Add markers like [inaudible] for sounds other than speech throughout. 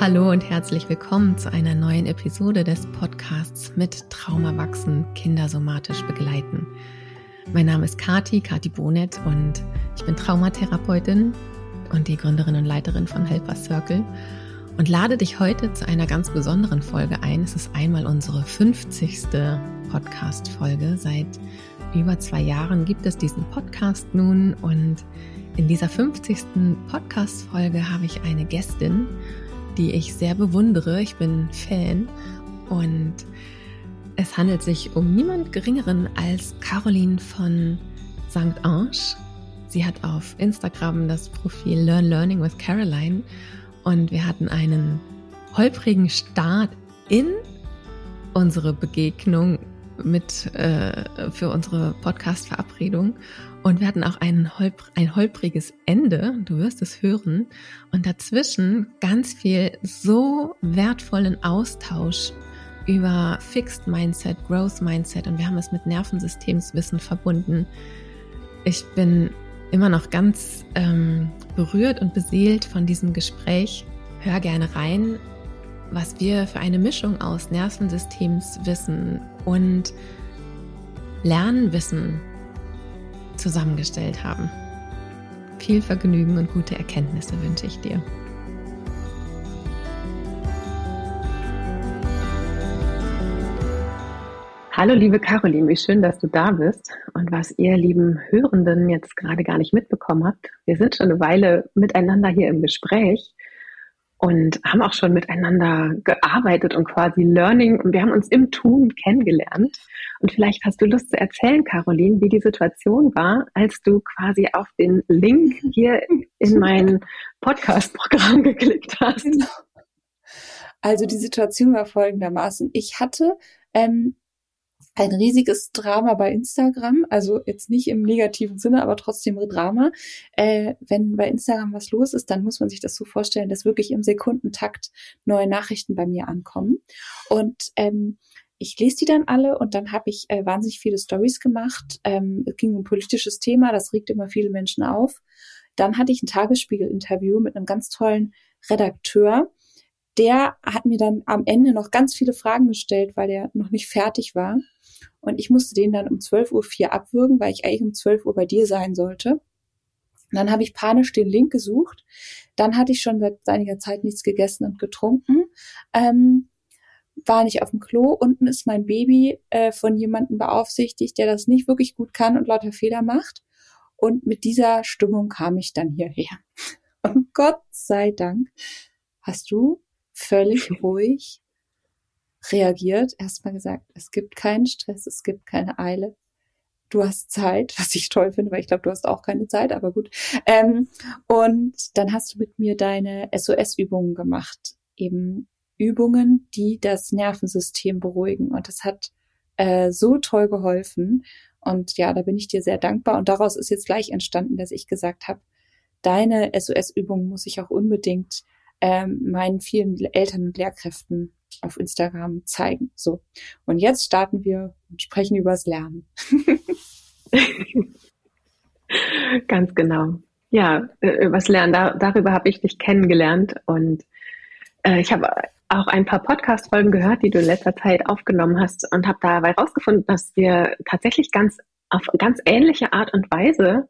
Hallo und herzlich willkommen zu einer neuen Episode des Podcasts mit Trauma wachsen, Kinder somatisch begleiten. Mein Name ist Kati, Kati Bonet und ich bin Traumatherapeutin und die Gründerin und Leiterin von Helper Circle und lade dich heute zu einer ganz besonderen Folge ein. Es ist einmal unsere 50. Podcast-Folge. Seit über zwei Jahren gibt es diesen Podcast nun und in dieser 50. Podcast-Folge habe ich eine Gästin die ich sehr bewundere. Ich bin Fan und es handelt sich um niemand Geringeren als Caroline von St. Ange. Sie hat auf Instagram das Profil Learn Learning with Caroline und wir hatten einen holprigen Start in unsere Begegnung mit äh, für unsere Podcast-Verabredung und wir hatten auch ein, holp ein holpriges Ende, du wirst es hören, und dazwischen ganz viel so wertvollen Austausch über Fixed Mindset, Growth Mindset und wir haben es mit Nervensystemswissen verbunden. Ich bin immer noch ganz ähm, berührt und beseelt von diesem Gespräch. Hör gerne rein, was wir für eine Mischung aus Nervensystemswissen und Lernwissen zusammengestellt haben. Viel Vergnügen und gute Erkenntnisse wünsche ich dir. Hallo liebe Caroline, wie schön, dass du da bist. Und was ihr lieben Hörenden jetzt gerade gar nicht mitbekommen habt, wir sind schon eine Weile miteinander hier im Gespräch und haben auch schon miteinander gearbeitet und quasi Learning und wir haben uns im Tun kennengelernt. Und vielleicht hast du Lust zu erzählen, Caroline, wie die Situation war, als du quasi auf den Link hier in mein Podcast-Programm geklickt hast. Also die Situation war folgendermaßen. Ich hatte ähm, ein riesiges Drama bei Instagram, also jetzt nicht im negativen Sinne, aber trotzdem Drama. Äh, wenn bei Instagram was los ist, dann muss man sich das so vorstellen, dass wirklich im Sekundentakt neue Nachrichten bei mir ankommen. Und ähm, ich lese die dann alle und dann habe ich äh, wahnsinnig viele Stories gemacht. Ähm, es ging um ein politisches Thema, das regt immer viele Menschen auf. Dann hatte ich ein Tagesspiegel-Interview mit einem ganz tollen Redakteur. Der hat mir dann am Ende noch ganz viele Fragen gestellt, weil der noch nicht fertig war. Und ich musste den dann um 12.04 Uhr abwürgen, weil ich eigentlich um 12 Uhr bei dir sein sollte. Und dann habe ich panisch den Link gesucht. Dann hatte ich schon seit einiger Zeit nichts gegessen und getrunken. Ähm, war nicht auf dem Klo. Unten ist mein Baby äh, von jemandem beaufsichtigt, der das nicht wirklich gut kann und lauter Fehler macht. Und mit dieser Stimmung kam ich dann hierher. [laughs] Und Gott sei Dank hast du völlig ruhig reagiert, erstmal gesagt, es gibt keinen Stress, es gibt keine Eile. Du hast Zeit, [laughs] was ich toll finde, weil ich glaube, du hast auch keine Zeit, aber gut. Ähm, und dann hast du mit mir deine SOS-Übungen gemacht. Eben Übungen, die das Nervensystem beruhigen. Und das hat äh, so toll geholfen. Und ja, da bin ich dir sehr dankbar. Und daraus ist jetzt gleich entstanden, dass ich gesagt habe, deine SOS-Übungen muss ich auch unbedingt ähm, meinen vielen Eltern und Lehrkräften auf Instagram zeigen. So. Und jetzt starten wir und sprechen übers Lernen. [laughs] Ganz genau. Ja, äh, übers Lernen. Da, darüber habe ich dich kennengelernt und äh, ich habe auch ein paar Podcast-Folgen gehört, die du in letzter Zeit aufgenommen hast und habe dabei herausgefunden, dass wir tatsächlich ganz auf ganz ähnliche Art und Weise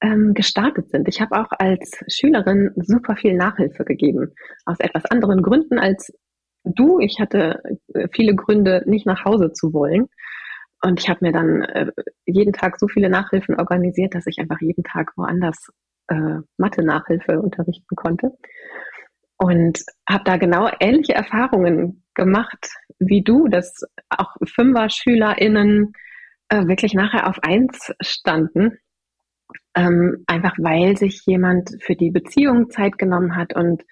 ähm, gestartet sind. Ich habe auch als Schülerin super viel Nachhilfe gegeben, aus etwas anderen Gründen als du. Ich hatte äh, viele Gründe, nicht nach Hause zu wollen. Und ich habe mir dann äh, jeden Tag so viele Nachhilfen organisiert, dass ich einfach jeden Tag woanders äh, Mathe-Nachhilfe unterrichten konnte. Und habe da genau ähnliche Erfahrungen gemacht wie du, dass auch Fünfer-SchülerInnen äh, wirklich nachher auf eins standen. Ähm, einfach weil sich jemand für die Beziehung Zeit genommen hat und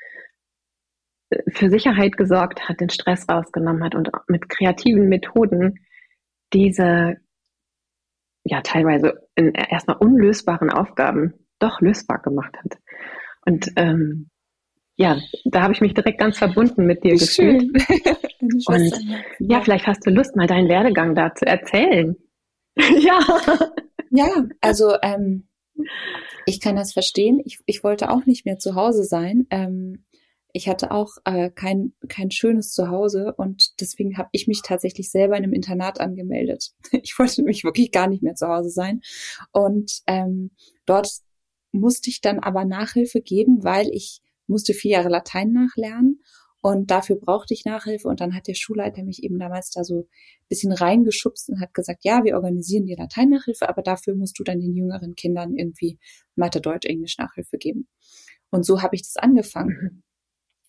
für Sicherheit gesorgt hat, den Stress rausgenommen hat und mit kreativen Methoden diese ja teilweise in erstmal unlösbaren Aufgaben doch lösbar gemacht hat. Und ähm, ja, da habe ich mich direkt ganz verbunden mit dir gefühlt. [laughs] Und ja, vielleicht hast du Lust, mal deinen Werdegang da zu erzählen. [laughs] ja. Ja, also ähm, ich kann das verstehen. Ich, ich wollte auch nicht mehr zu Hause sein. Ähm, ich hatte auch äh, kein, kein schönes Zuhause und deswegen habe ich mich tatsächlich selber in einem Internat angemeldet. [laughs] Ich wollte nämlich wirklich gar nicht mehr zu Hause sein. Und ähm, dort musste ich dann aber Nachhilfe geben, weil ich musste vier Jahre Latein nachlernen und dafür brauchte ich Nachhilfe. Und dann hat der Schulleiter mich eben damals da so ein bisschen reingeschubst und hat gesagt, ja, wir organisieren die Latein-Nachhilfe, aber dafür musst du dann den jüngeren Kindern irgendwie Mathe, Deutsch, Englisch Nachhilfe geben. Und so habe ich das angefangen mhm.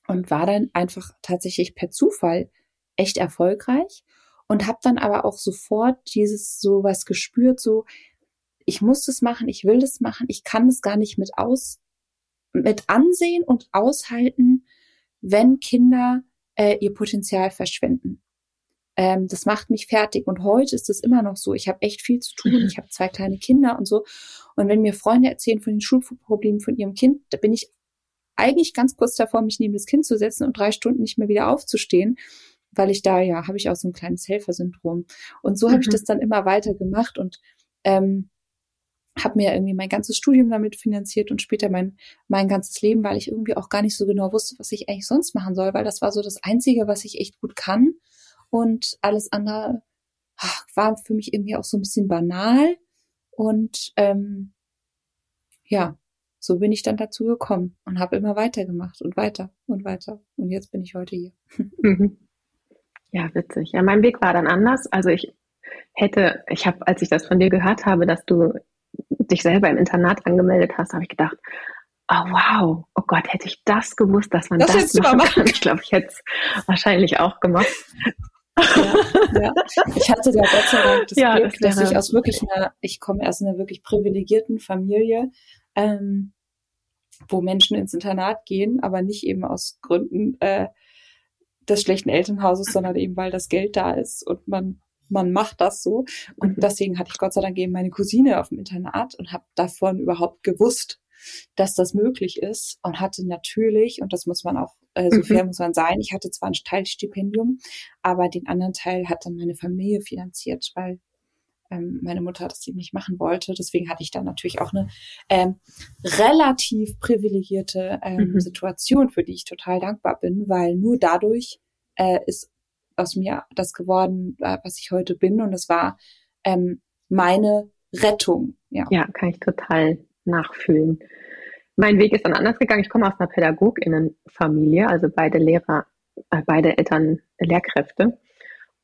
Und war dann einfach tatsächlich per Zufall echt erfolgreich und habe dann aber auch sofort dieses sowas gespürt, so ich muss das machen, ich will das machen, ich kann es gar nicht mit aus mit ansehen und aushalten, wenn Kinder äh, ihr Potenzial verschwenden. Ähm, das macht mich fertig. Und heute ist es immer noch so. Ich habe echt viel zu tun. Mhm. Ich habe zwei kleine Kinder und so. Und wenn mir Freunde erzählen von den Schulproblemen von ihrem Kind, da bin ich eigentlich ganz kurz davor, mich neben das Kind zu setzen und drei Stunden nicht mehr wieder aufzustehen, weil ich da, ja, habe ich auch so ein kleines Helfersyndrom. Und so mhm. habe ich das dann immer weiter gemacht und ähm, habe mir irgendwie mein ganzes Studium damit finanziert und später mein, mein ganzes Leben, weil ich irgendwie auch gar nicht so genau wusste, was ich eigentlich sonst machen soll, weil das war so das Einzige, was ich echt gut kann. Und alles andere ach, war für mich irgendwie auch so ein bisschen banal. Und ähm, ja, so bin ich dann dazu gekommen und habe immer weitergemacht und weiter und weiter. Und jetzt bin ich heute hier. [laughs] Mhm. Ja, witzig. Ja, mein Weg war dann anders. Also ich hätte, ich habe, als ich das von dir gehört habe, dass du dich selber im Internat angemeldet hast, habe ich gedacht, oh wow, oh Gott, hätte ich das gewusst, dass man das, das machen, machen kann. Ich glaube, ich hätte es wahrscheinlich auch gemacht. Ja, ja. Ich hatte da Gott sei Dank das ja, Glück, das dass ich aus wirklich einer, ich komme aus einer wirklich privilegierten Familie, ähm, wo Menschen ins Internat gehen, aber nicht eben aus Gründen äh, des schlechten Elternhauses, sondern eben weil das Geld da ist und man man macht das so. Und mhm. deswegen hatte ich Gott sei Dank eben meine Cousine auf dem Internat und habe davon überhaupt gewusst, dass das möglich ist und hatte natürlich, und das muss man auch, äh, so mhm. fair muss man sein, ich hatte zwar ein Teilstipendium, aber den anderen Teil hat dann meine Familie finanziert, weil ähm, meine Mutter das eben nicht machen wollte. Deswegen hatte ich dann natürlich auch eine ähm, relativ privilegierte ähm, mhm. Situation, für die ich total dankbar bin, weil nur dadurch äh, ist aus mir das geworden, äh, was ich heute bin. Und es war ähm, meine Rettung. Ja. ja, kann ich total nachfühlen. Mein Weg ist dann anders gegangen. Ich komme aus einer Pädagoginnenfamilie, also beide Lehrer, äh, beide Eltern Lehrkräfte.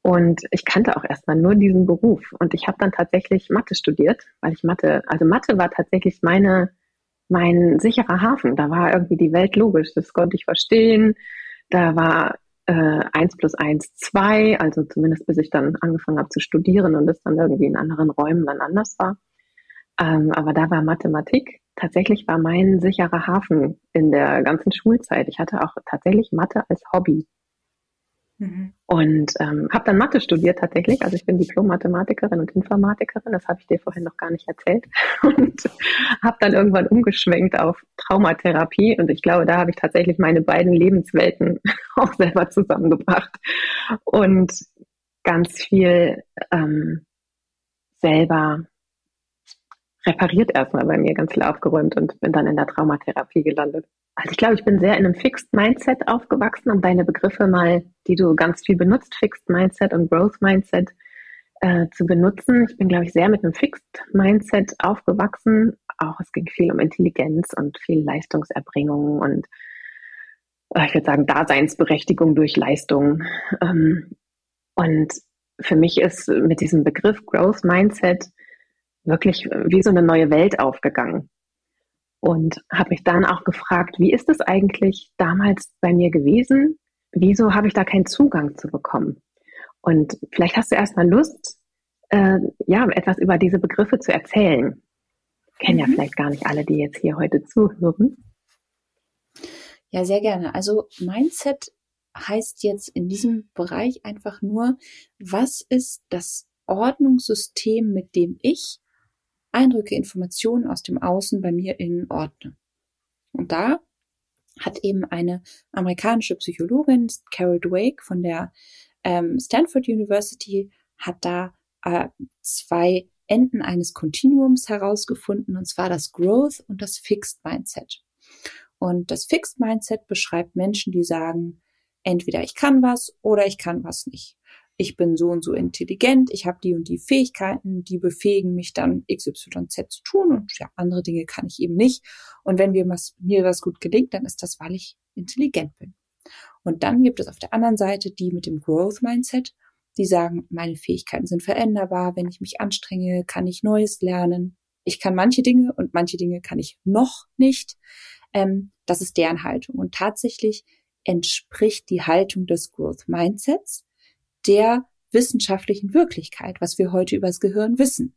Und ich kannte auch erstmal nur diesen Beruf. Und ich habe dann tatsächlich Mathe studiert, weil ich Mathe, also Mathe war tatsächlich meine, mein sicherer Hafen. Da war irgendwie die Welt logisch. Das konnte ich verstehen. Da war äh, 1 plus 1 2, also zumindest bis ich dann angefangen habe zu studieren und es dann irgendwie in anderen Räumen dann anders war. Ähm, aber da war Mathematik tatsächlich war mein sicherer Hafen in der ganzen Schulzeit. Ich hatte auch tatsächlich Mathe als Hobby. Mhm. Und ähm, habe dann Mathe studiert tatsächlich. Also ich bin Diplom-Mathematikerin und Informatikerin. Das habe ich dir vorhin noch gar nicht erzählt. [laughs] Und habe dann irgendwann umgeschwenkt auf Traumatherapie. Und ich glaube, da habe ich tatsächlich meine beiden Lebenswelten [laughs] auch selber zusammengebracht. Und ganz viel ähm, selber repariert erstmal bei mir, ganz viel aufgeräumt und bin dann in der Traumatherapie gelandet. Also ich glaube, ich bin sehr in einem Fixed Mindset aufgewachsen, um deine Begriffe mal, die du ganz viel benutzt, Fixed Mindset und Growth Mindset, äh, zu benutzen. Ich bin, glaube ich, sehr mit einem Fixed Mindset aufgewachsen. Auch es ging viel um Intelligenz und viel Leistungserbringung und äh, ich würde sagen Daseinsberechtigung durch Leistung. Ähm, und für mich ist mit diesem Begriff Growth Mindset wirklich wie so eine neue Welt aufgegangen und habe mich dann auch gefragt, wie ist es eigentlich damals bei mir gewesen? Wieso habe ich da keinen Zugang zu bekommen? Und vielleicht hast du erstmal Lust, äh, ja, etwas über diese Begriffe zu erzählen. Kennen mhm. ja vielleicht gar nicht alle, die jetzt hier heute zuhören. Ja, sehr gerne. Also Mindset heißt jetzt in diesem Bereich einfach nur, was ist das Ordnungssystem, mit dem ich Eindrücke, Informationen aus dem Außen bei mir in Ordnung. Und da hat eben eine amerikanische Psychologin, Carol Dweck von der ähm, Stanford University, hat da äh, zwei Enden eines Kontinuums herausgefunden, und zwar das Growth und das Fixed Mindset. Und das Fixed Mindset beschreibt Menschen, die sagen, entweder ich kann was oder ich kann was nicht. Ich bin so und so intelligent, ich habe die und die Fähigkeiten, die befähigen mich dann XYZ zu tun und ja, andere Dinge kann ich eben nicht. Und wenn mir was, mir was gut gelingt, dann ist das, weil ich intelligent bin. Und dann gibt es auf der anderen Seite die mit dem Growth Mindset, die sagen, meine Fähigkeiten sind veränderbar, wenn ich mich anstrenge, kann ich Neues lernen. Ich kann manche Dinge und manche Dinge kann ich noch nicht. Ähm, das ist deren Haltung. Und tatsächlich entspricht die Haltung des Growth Mindsets der wissenschaftlichen Wirklichkeit, was wir heute über das Gehirn wissen.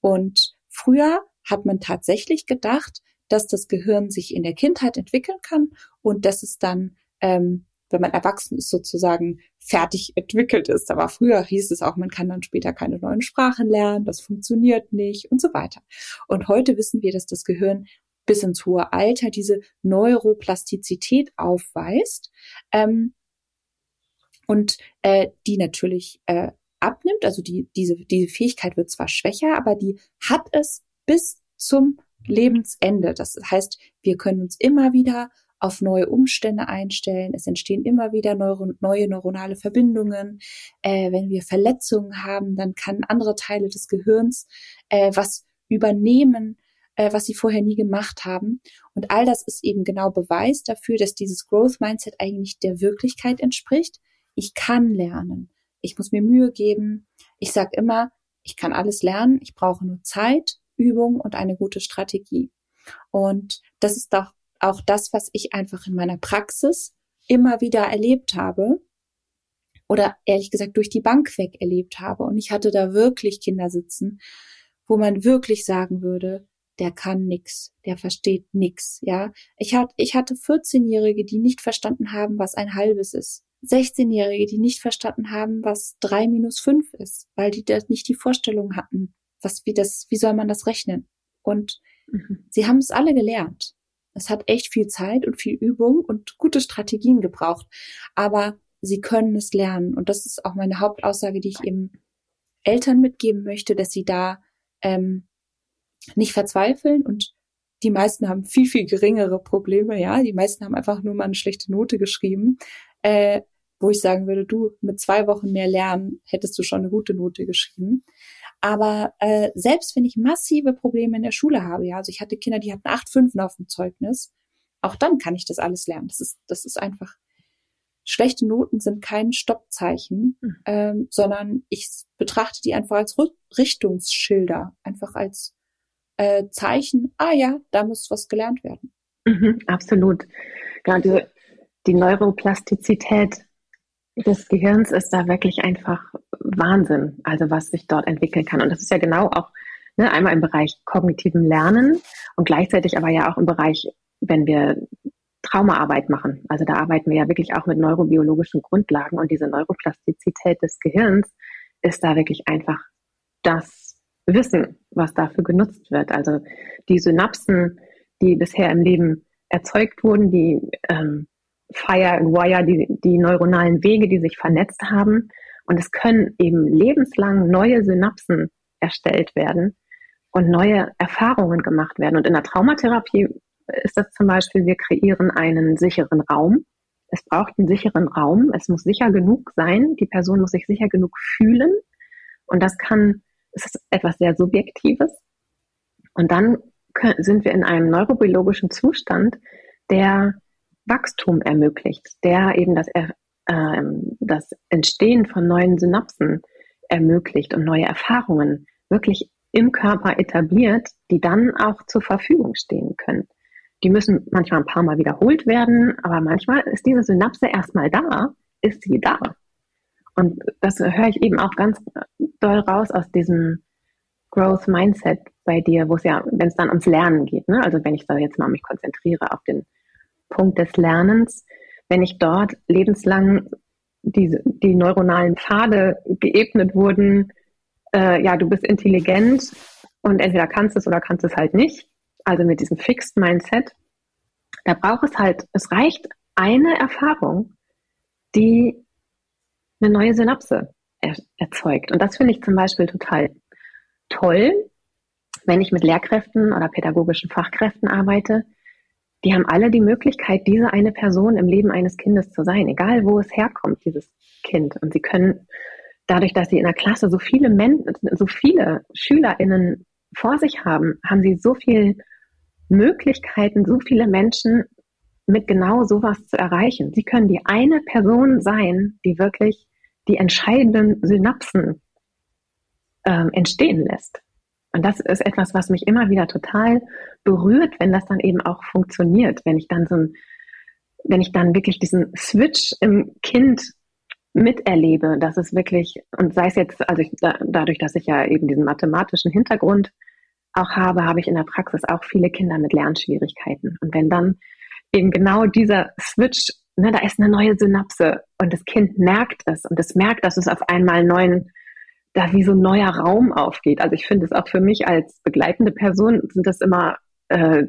Und früher hat man tatsächlich gedacht, dass das Gehirn sich in der Kindheit entwickeln kann und dass es dann, ähm, wenn man erwachsen ist, sozusagen fertig entwickelt ist. Aber früher hieß es auch, man kann dann später keine neuen Sprachen lernen, das funktioniert nicht und so weiter. Und heute wissen wir, dass das Gehirn bis ins hohe Alter diese Neuroplastizität aufweist ähm, und äh, die natürlich äh, abnimmt. Also die, diese, diese Fähigkeit wird zwar schwächer, aber die hat es bis zum Lebensende. Das heißt, wir können uns immer wieder auf neue Umstände einstellen. Es entstehen immer wieder neuro neue neuronale Verbindungen. Äh, wenn wir Verletzungen haben, dann kann andere Teile des Gehirns äh, was übernehmen, äh, was sie vorher nie gemacht haben. Und all das ist eben genau Beweis dafür, dass dieses Growth Mindset eigentlich der Wirklichkeit entspricht. Ich kann lernen. Ich muss mir Mühe geben. Ich sage immer, ich kann alles lernen. Ich brauche nur Zeit, Übung und eine gute Strategie. Und das ist doch auch das, was ich einfach in meiner Praxis immer wieder erlebt habe oder ehrlich gesagt durch die Bank weg erlebt habe. Und ich hatte da wirklich Kinder sitzen, wo man wirklich sagen würde, der kann nix, der versteht nix, ja. Ich hatte, ich hatte 14-Jährige, die nicht verstanden haben, was ein halbes ist. 16-Jährige, die nicht verstanden haben, was drei minus fünf ist, weil die da nicht die Vorstellung hatten, was, wie das, wie soll man das rechnen? Und mhm. sie haben es alle gelernt. Es hat echt viel Zeit und viel Übung und gute Strategien gebraucht. Aber sie können es lernen. Und das ist auch meine Hauptaussage, die ich eben Eltern mitgeben möchte, dass sie da ähm, nicht verzweifeln und die meisten haben viel, viel geringere Probleme, ja. Die meisten haben einfach nur mal eine schlechte Note geschrieben, äh, wo ich sagen würde, du, mit zwei Wochen mehr Lernen hättest du schon eine gute Note geschrieben. Aber äh, selbst wenn ich massive Probleme in der Schule habe, ja, also ich hatte Kinder, die hatten acht Fünfen auf dem Zeugnis, auch dann kann ich das alles lernen. Das ist, das ist einfach, schlechte Noten sind kein Stoppzeichen, mhm. ähm, sondern ich betrachte die einfach als Richtungsschilder, einfach als äh, Zeichen, ah ja, da muss was gelernt werden. Mhm, absolut. Gerade die Neuroplastizität des Gehirns ist da wirklich einfach Wahnsinn, also was sich dort entwickeln kann. Und das ist ja genau auch ne, einmal im Bereich kognitiven Lernen und gleichzeitig aber ja auch im Bereich, wenn wir Traumaarbeit machen. Also da arbeiten wir ja wirklich auch mit neurobiologischen Grundlagen und diese Neuroplastizität des Gehirns ist da wirklich einfach das Wissen, was dafür genutzt wird. Also die Synapsen, die bisher im Leben erzeugt wurden, die ähm, Fire and Wire, die, die neuronalen Wege, die sich vernetzt haben. Und es können eben lebenslang neue Synapsen erstellt werden und neue Erfahrungen gemacht werden. Und in der Traumatherapie ist das zum Beispiel, wir kreieren einen sicheren Raum. Es braucht einen sicheren Raum. Es muss sicher genug sein. Die Person muss sich sicher genug fühlen. Und das kann, es ist etwas sehr Subjektives. Und dann sind wir in einem neurobiologischen Zustand, der Wachstum ermöglicht, der eben das, äh, das Entstehen von neuen Synapsen ermöglicht und neue Erfahrungen wirklich im Körper etabliert, die dann auch zur Verfügung stehen können. Die müssen manchmal ein paar Mal wiederholt werden, aber manchmal ist diese Synapse erstmal da, ist sie da. Und das höre ich eben auch ganz doll raus aus diesem Growth Mindset bei dir, wo es ja, wenn es dann ums Lernen geht, ne? also wenn ich da jetzt mal mich konzentriere auf den Punkt des Lernens, wenn ich dort lebenslang die, die neuronalen Pfade geebnet wurden, äh, ja, du bist intelligent und entweder kannst es oder kannst es halt nicht. Also mit diesem Fixed Mindset, da braucht es halt, es reicht eine Erfahrung, die eine neue Synapse er, erzeugt. Und das finde ich zum Beispiel total toll, wenn ich mit Lehrkräften oder pädagogischen Fachkräften arbeite, die haben alle die Möglichkeit, diese eine Person im Leben eines Kindes zu sein, egal wo es herkommt, dieses Kind. Und sie können dadurch, dass sie in der Klasse so viele Men so viele SchülerInnen vor sich haben, haben sie so viele Möglichkeiten, so viele Menschen mit genau sowas zu erreichen. Sie können die eine Person sein, die wirklich die entscheidenden Synapsen ähm, entstehen lässt. Und das ist etwas, was mich immer wieder total berührt, wenn das dann eben auch funktioniert, wenn ich dann so ein, wenn ich dann wirklich diesen Switch im Kind miterlebe, dass es wirklich, und sei es jetzt, also ich, da, dadurch, dass ich ja eben diesen mathematischen Hintergrund auch habe, habe ich in der Praxis auch viele Kinder mit Lernschwierigkeiten. Und wenn dann eben genau dieser Switch, ne, da ist eine neue Synapse und das Kind merkt es und es merkt, dass es auf einmal neuen, da wie so ein neuer Raum aufgeht. Also ich finde es auch für mich als begleitende Person sind das immer äh,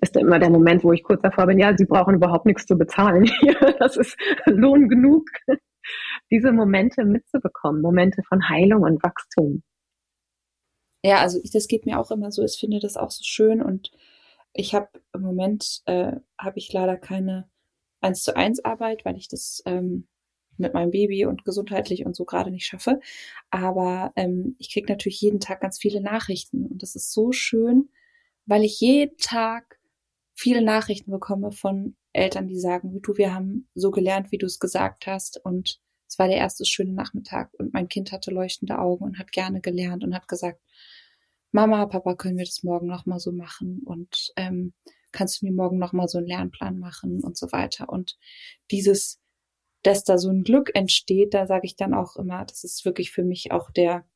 ist immer der Moment, wo ich kurz davor bin, ja, sie brauchen überhaupt nichts zu bezahlen. [laughs] das ist Lohn genug, [laughs] diese Momente mitzubekommen, Momente von Heilung und Wachstum. Ja, also ich, das geht mir auch immer so. Ich finde das auch so schön und ich habe im Moment äh, habe ich leider keine eins zu eins Arbeit, weil ich das ähm, mit meinem Baby und gesundheitlich und so gerade nicht schaffe. Aber ähm, ich kriege natürlich jeden Tag ganz viele Nachrichten und das ist so schön, weil ich jeden Tag viele Nachrichten bekomme von Eltern, die sagen, du, wir haben so gelernt, wie du es gesagt hast und es war der erste schöne Nachmittag und mein Kind hatte leuchtende Augen und hat gerne gelernt und hat gesagt, Mama, Papa, können wir das morgen nochmal so machen und ähm, kannst du mir morgen nochmal so einen Lernplan machen und so weiter. Und dieses, dass da so ein Glück entsteht, da sage ich dann auch immer, das ist wirklich für mich auch der,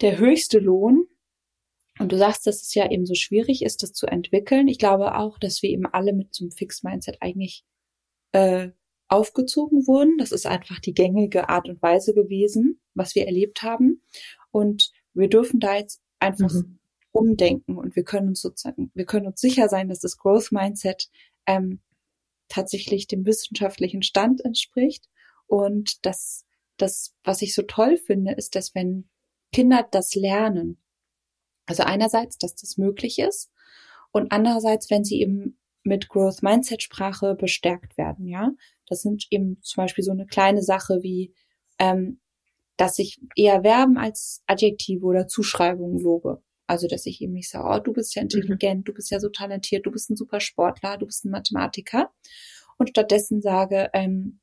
der höchste Lohn, und du sagst, dass es ja eben so schwierig ist, das zu entwickeln. Ich glaube auch, dass wir eben alle mit so einem Fixed-Mindset eigentlich äh, aufgezogen wurden. Das ist einfach die gängige Art und Weise gewesen, was wir erlebt haben. Und wir dürfen da jetzt einfach mhm. umdenken und wir können uns sozusagen, wir können uns sicher sein, dass das Growth Mindset ähm, tatsächlich dem wissenschaftlichen Stand entspricht. Und das, das, was ich so toll finde, ist, dass wenn Kinder das lernen, also einerseits, dass das möglich ist und andererseits, wenn sie eben mit Growth Mindset Sprache bestärkt werden, ja. Das sind eben zum Beispiel so eine kleine Sache wie, ähm, dass ich eher Verben als Adjektive oder Zuschreibungen lobe. Also, dass ich eben nicht sage, oh, du bist ja mhm. intelligent, mhm. du bist ja so talentiert, du bist ein super Sportler, du bist ein Mathematiker. Und stattdessen sage, ähm,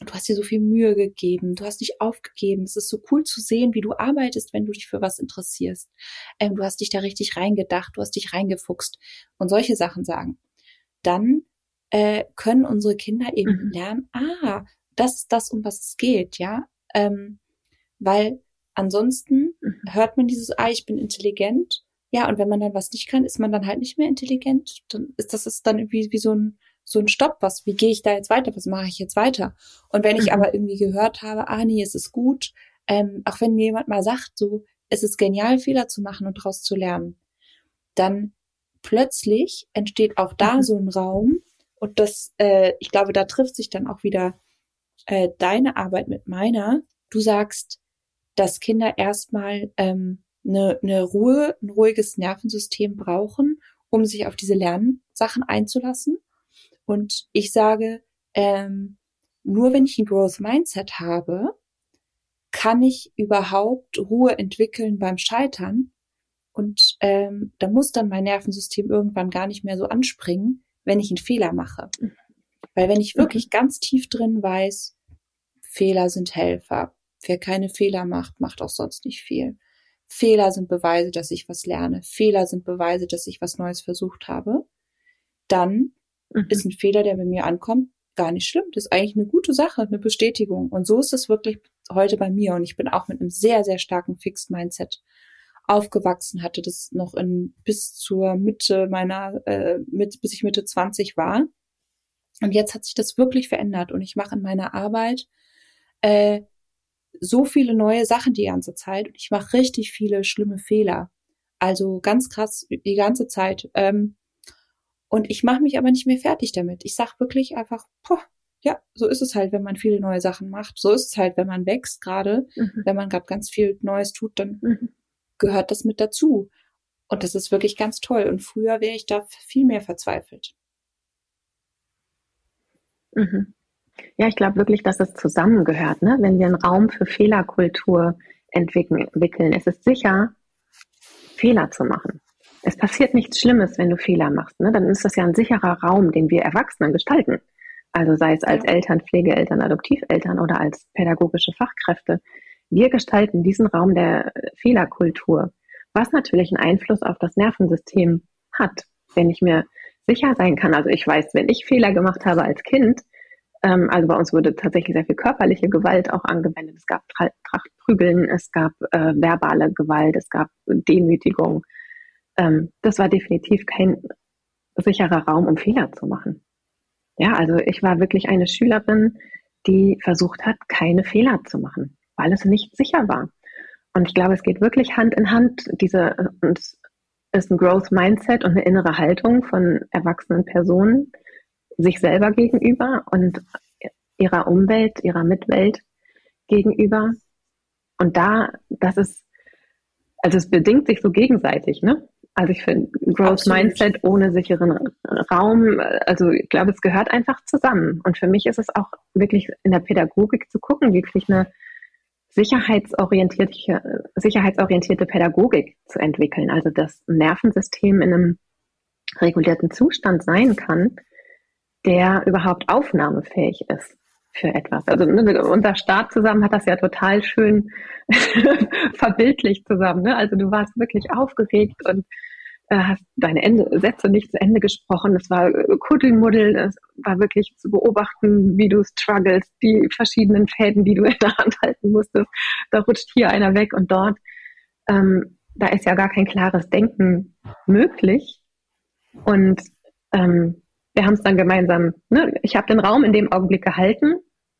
du hast dir so viel Mühe gegeben, du hast dich aufgegeben. Es ist so cool zu sehen, wie du arbeitest, wenn du dich für was interessierst. Ähm, du hast dich da richtig reingedacht, du hast dich reingefuchst und solche Sachen sagen. Dann äh, können unsere Kinder eben mhm. lernen, ah, das ist das, um was es geht, ja. Ähm, weil ansonsten mhm. hört man dieses, ah, ich bin intelligent. Ja, und wenn man dann was nicht kann, ist man dann halt nicht mehr intelligent. Dann ist das ist dann irgendwie wie so ein so ein Stopp, was, wie gehe ich da jetzt weiter, was mache ich jetzt weiter? Und wenn ich mhm. aber irgendwie gehört habe, ah nee, es ist gut, ähm, auch wenn mir jemand mal sagt, so, es ist genial, Fehler zu machen und daraus zu lernen, dann plötzlich entsteht auch da mhm. so ein Raum und das, äh, ich glaube, da trifft sich dann auch wieder äh, deine Arbeit mit meiner. Du sagst, dass Kinder erstmal ähm, eine, eine Ruhe, ein ruhiges Nervensystem brauchen, um sich auf diese Lernsachen einzulassen. Und ich sage, ähm, nur wenn ich ein Growth Mindset habe, kann ich überhaupt Ruhe entwickeln beim Scheitern. Und ähm, da muss dann mein Nervensystem irgendwann gar nicht mehr so anspringen, wenn ich einen Fehler mache. Weil wenn ich wirklich mhm. ganz tief drin weiß, Fehler sind Helfer. Wer keine Fehler macht, macht auch sonst nicht viel. Fehler sind Beweise, dass ich was lerne. Fehler sind Beweise, dass ich was Neues versucht habe. Dann mhm. ist ein Fehler, der bei mir ankommt, gar nicht schlimm. Das ist eigentlich eine gute Sache, eine Bestätigung. Und so ist es wirklich heute bei mir. Und ich bin auch mit einem sehr, sehr starken Fixed Mindset aufgewachsen, hatte das noch in bis zur Mitte meiner, äh, mit, bis ich Mitte 20 war. Und jetzt hat sich das wirklich verändert und ich mache in meiner Arbeit äh, so viele neue Sachen die ganze Zeit und ich mache richtig viele schlimme Fehler. Also ganz krass die ganze Zeit. Ähm, und ich mache mich aber nicht mehr fertig damit. Ich sag wirklich einfach, boah, ja, so ist es halt, wenn man viele neue Sachen macht. So ist es halt, wenn man wächst gerade. Mhm. Wenn man gerade ganz viel Neues tut, dann mhm. gehört das mit dazu. Und das ist wirklich ganz toll. Und früher wäre ich da viel mehr verzweifelt. Mhm. Ja, ich glaube wirklich, dass es zusammengehört. Ne? Wenn wir einen Raum für Fehlerkultur entwickeln, es ist sicher, Fehler zu machen. Es passiert nichts Schlimmes, wenn du Fehler machst. Ne? Dann ist das ja ein sicherer Raum, den wir Erwachsenen gestalten. Also sei es als Eltern, Pflegeeltern, Adoptiveltern oder als pädagogische Fachkräfte. Wir gestalten diesen Raum der Fehlerkultur, was natürlich einen Einfluss auf das Nervensystem hat. Wenn ich mir sicher sein kann, also ich weiß, wenn ich Fehler gemacht habe als Kind, ähm, also bei uns wurde tatsächlich sehr viel körperliche Gewalt auch angewendet. Es gab Trachtprügeln, es gab äh, verbale Gewalt, es gab Demütigung. Ähm, das war definitiv kein sicherer Raum, um Fehler zu machen. Ja, also ich war wirklich eine Schülerin, die versucht hat, keine Fehler zu machen, weil es nicht sicher war. Und ich glaube, es geht wirklich Hand in Hand. Diese und ist ein Growth Mindset und eine innere Haltung von erwachsenen Personen sich selber gegenüber und ihrer Umwelt, ihrer Mitwelt gegenüber. Und da, das ist, also es bedingt sich so gegenseitig, ne? Also ich finde Growth Absolut. Mindset ohne sicheren Raum, also ich glaube, es gehört einfach zusammen. Und für mich ist es auch wirklich in der Pädagogik zu gucken, wirklich eine sicherheitsorientierte, sicherheitsorientierte Pädagogik zu entwickeln. Also das Nervensystem in einem regulierten Zustand sein kann, der überhaupt aufnahmefähig ist für etwas. Also ne, unser Start zusammen hat das ja total schön [laughs] verbildlicht zusammen. Ne? Also du warst wirklich aufgeregt und äh, hast deine Ende, Sätze nicht zu Ende gesprochen. Es war äh, Kuddelmuddel, es war wirklich zu beobachten, wie du struggles, die verschiedenen Fäden, die du [laughs] in der Hand halten musstest. Da rutscht hier einer weg und dort. Ähm, da ist ja gar kein klares Denken möglich. Und ähm, wir haben es dann gemeinsam, ne? ich habe den Raum in dem Augenblick gehalten.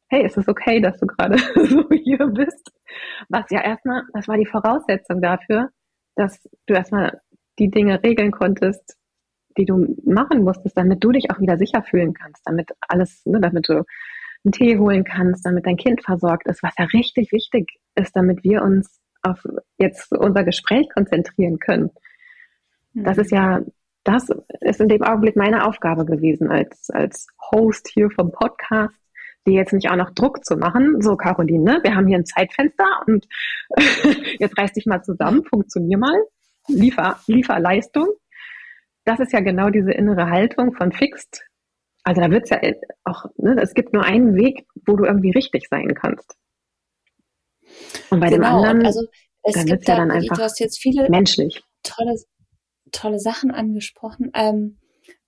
Hey, ist es okay, dass du gerade [laughs] so hier bist? Was ja erstmal, das war die Voraussetzung dafür, dass du erstmal die Dinge regeln konntest, die du machen musstest, damit du dich auch wieder sicher fühlen kannst, damit alles, ne, damit du einen Tee holen kannst, damit dein Kind versorgt ist, was ja richtig wichtig ist, damit wir uns auf jetzt unser Gespräch konzentrieren können. Das mhm. ist ja, das ist in dem Augenblick meine Aufgabe gewesen als, als Host hier vom Podcast, die jetzt nicht auch noch Druck zu machen. So, Caroline, ne? wir haben hier ein Zeitfenster und [laughs] jetzt reiß dich mal zusammen, funktionier mal. Liefer, Lieferleistung. Das ist ja genau diese innere Haltung von Fixed. Also da wird es ja auch, ne, es gibt nur einen Weg, wo du irgendwie richtig sein kannst. Und bei genau, dem anderen, also es gibt ja dann einfach du hast jetzt viele menschlich. Tolle, tolle Sachen angesprochen. Ähm,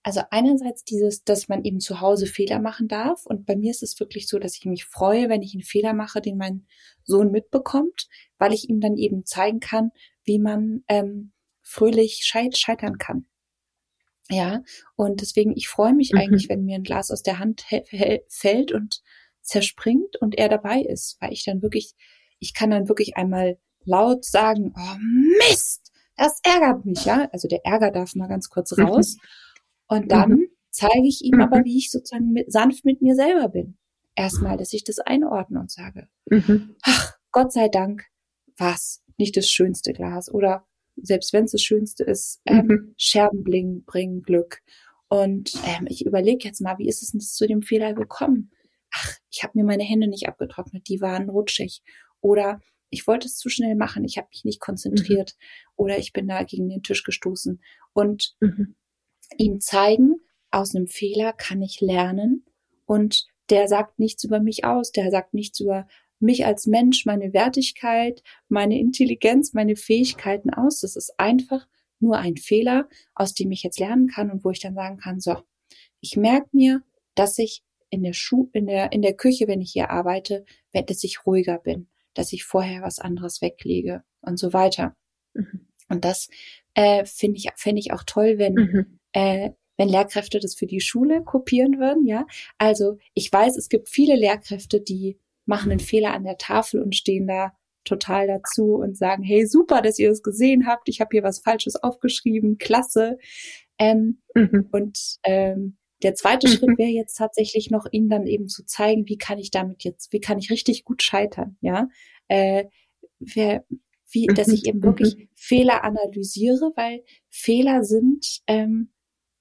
also einerseits dieses, dass man eben zu Hause Fehler machen darf. Und bei mir ist es wirklich so, dass ich mich freue, wenn ich einen Fehler mache, den mein Sohn mitbekommt, weil ich ihm dann eben zeigen kann, wie man ähm, fröhlich scheit scheitern kann. Ja, und deswegen, ich freue mich mhm. eigentlich, wenn mir ein Glas aus der Hand fällt und zerspringt und er dabei ist, weil ich dann wirklich, ich kann dann wirklich einmal laut sagen, oh Mist, das ärgert mich, ja. Also der Ärger darf mal ganz kurz mhm. raus. Und dann mhm. zeige ich ihm aber, mhm. wie ich sozusagen mit, sanft mit mir selber bin. Erstmal, dass ich das einordne und sage, ach, Gott sei Dank, was? Nicht das schönste Glas oder selbst wenn es das Schönste ist, ähm. Scherben bringen, bringen Glück. Und ähm, ich überlege jetzt mal, wie ist es denn zu dem Fehler gekommen? Ach, ich habe mir meine Hände nicht abgetrocknet, die waren rutschig. Oder ich wollte es zu schnell machen, ich habe mich nicht konzentriert. Mhm. Oder ich bin da gegen den Tisch gestoßen. Und mhm ihm zeigen, aus einem Fehler kann ich lernen und der sagt nichts über mich aus, der sagt nichts über mich als Mensch, meine Wertigkeit, meine Intelligenz, meine Fähigkeiten aus. Das ist einfach nur ein Fehler, aus dem ich jetzt lernen kann und wo ich dann sagen kann, so, ich merke mir, dass ich in der Schuh, in der, in der Küche, wenn ich hier arbeite, dass ich ruhiger bin, dass ich vorher was anderes weglege und so weiter. Mhm. Und das äh, finde ich, finde ich auch toll, wenn, mhm äh, wenn Lehrkräfte das für die Schule kopieren würden, ja. Also ich weiß, es gibt viele Lehrkräfte, die machen einen Fehler an der Tafel und stehen da total dazu und sagen, hey, super, dass ihr es gesehen habt, ich habe hier was Falsches aufgeschrieben, klasse. Ähm, mhm. Und ähm, der zweite mhm. [laughs] Schritt wäre jetzt tatsächlich noch, ihnen dann eben zu zeigen, wie kann ich damit jetzt, wie kann ich richtig gut scheitern, ja. Äh, wer, wie, dass ich eben wirklich mhm. Fehler analysiere, weil Fehler sind ähm,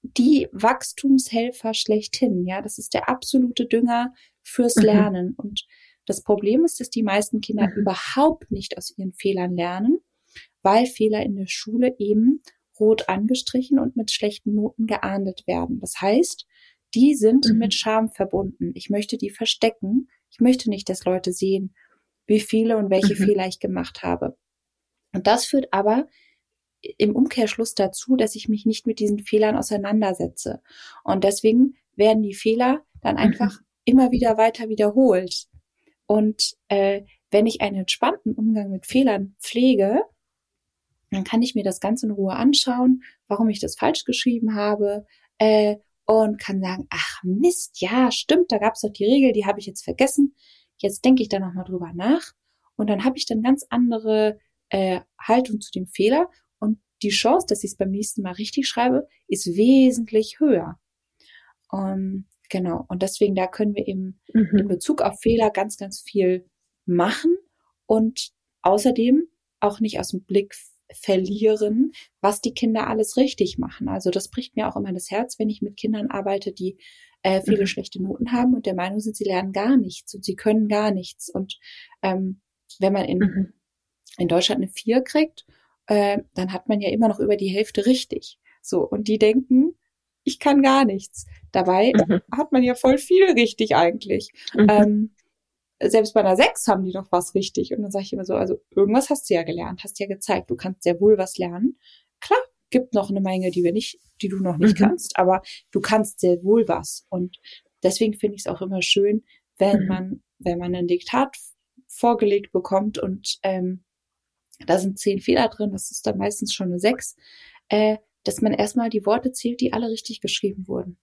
die Wachstumshelfer schlechthin. Ja, das ist der absolute Dünger fürs mhm. Lernen. Und das Problem ist, dass die meisten Kinder mhm. überhaupt nicht aus ihren Fehlern lernen, weil Fehler in der Schule eben rot angestrichen und mit schlechten Noten geahndet werden. Das heißt, die sind mhm. mit Scham verbunden. Ich möchte die verstecken. Ich möchte nicht, dass Leute sehen, wie viele und welche mhm. Fehler ich gemacht habe. Und das führt aber im Umkehrschluss dazu, dass ich mich nicht mit diesen Fehlern auseinandersetze. Und deswegen werden die Fehler dann mhm. einfach immer wieder weiter wiederholt. Und äh, wenn ich einen entspannten Umgang mit Fehlern pflege, dann kann ich mir das ganz in Ruhe anschauen, warum ich das falsch geschrieben habe äh, und kann sagen, ach Mist, ja, stimmt, da gab es doch die Regel, die habe ich jetzt vergessen. Jetzt denke ich da nochmal drüber nach und dann habe ich dann ganz andere äh, Haltung zu dem Fehler und die Chance, dass ich es beim nächsten Mal richtig schreibe, ist wesentlich höher. Um, genau. Und deswegen, da können wir eben mhm. in Bezug auf Fehler ganz, ganz viel machen und außerdem auch nicht aus dem Blick verlieren, was die Kinder alles richtig machen. Also das bricht mir auch immer das Herz, wenn ich mit Kindern arbeite, die äh, viele mhm. schlechte Noten haben und der Meinung sind, sie lernen gar nichts und sie können gar nichts. Und ähm, wenn man in, mhm. in Deutschland eine Vier kriegt, äh, dann hat man ja immer noch über die Hälfte richtig. So, und die denken, ich kann gar nichts. Dabei mhm. hat man ja voll viel richtig eigentlich. Mhm. Ähm, selbst bei einer Sechs haben die doch was richtig. Und dann sage ich immer so, also irgendwas hast du ja gelernt, hast ja gezeigt, du kannst sehr wohl was lernen. Klar, gibt noch eine Menge, die wir nicht, die du noch nicht mhm. kannst, aber du kannst sehr wohl was. Und deswegen finde ich es auch immer schön, wenn mhm. man, wenn man ein Diktat vorgelegt bekommt und ähm, da sind zehn Fehler drin, das ist dann meistens schon eine sechs, äh, dass man erstmal die Worte zählt, die alle richtig geschrieben wurden.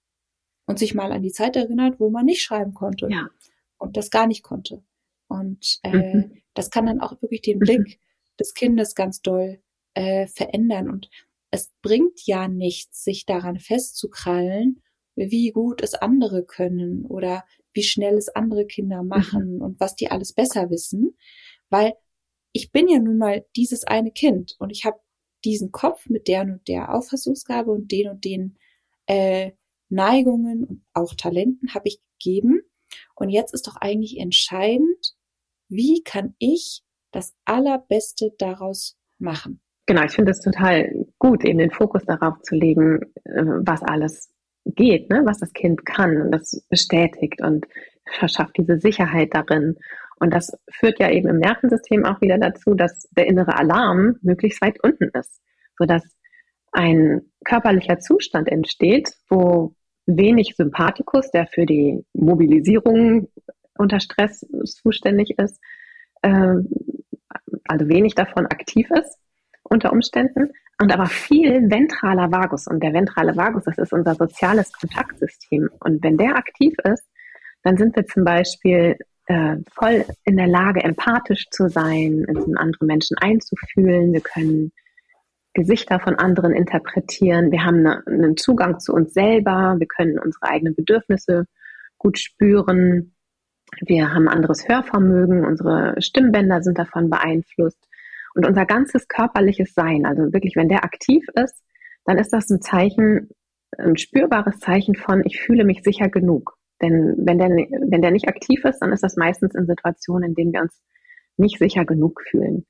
Und sich mal an die Zeit erinnert, wo man nicht schreiben konnte. Ja. Und das gar nicht konnte. Und äh, mhm. das kann dann auch wirklich den Blick mhm. des Kindes ganz doll äh, verändern. Und es bringt ja nichts, sich daran festzukrallen, wie gut es andere können oder wie schnell es andere Kinder mhm. machen mhm. und was die alles besser wissen, weil ich bin ja nun mal dieses eine Kind und ich habe diesen Kopf mit der und der Auffassungsgabe und den und den äh, Neigungen und auch Talenten habe ich gegeben. Und jetzt ist doch eigentlich entscheidend, wie kann ich das Allerbeste daraus machen? Genau, ich finde es total gut, eben den Fokus darauf zu legen, äh, was alles geht, ne? was das Kind kann und das bestätigt und verschafft diese Sicherheit darin. Und das führt ja eben im Nervensystem auch wieder dazu, dass der innere Alarm möglichst weit unten ist, sodass ein körperlicher Zustand entsteht, wo wenig Sympathikus, der für die Mobilisierung unter Stress zuständig ist, äh, also wenig davon aktiv ist unter Umständen und aber viel ventraler Vagus. Und der ventrale Vagus, das ist unser soziales Kontaktsystem. Und wenn der aktiv ist, dann sind wir zum Beispiel äh, voll in der Lage, empathisch zu sein, in andere Menschen einzufühlen. Wir können Gesichter von anderen interpretieren. Wir haben eine, einen Zugang zu uns selber. Wir können unsere eigenen Bedürfnisse gut spüren. Wir haben anderes Hörvermögen. Unsere Stimmbänder sind davon beeinflusst. Und unser ganzes körperliches Sein, also wirklich, wenn der aktiv ist, dann ist das ein Zeichen, ein spürbares Zeichen von, ich fühle mich sicher genug. Denn wenn der, wenn der nicht aktiv ist, dann ist das meistens in Situationen, in denen wir uns nicht sicher genug fühlen.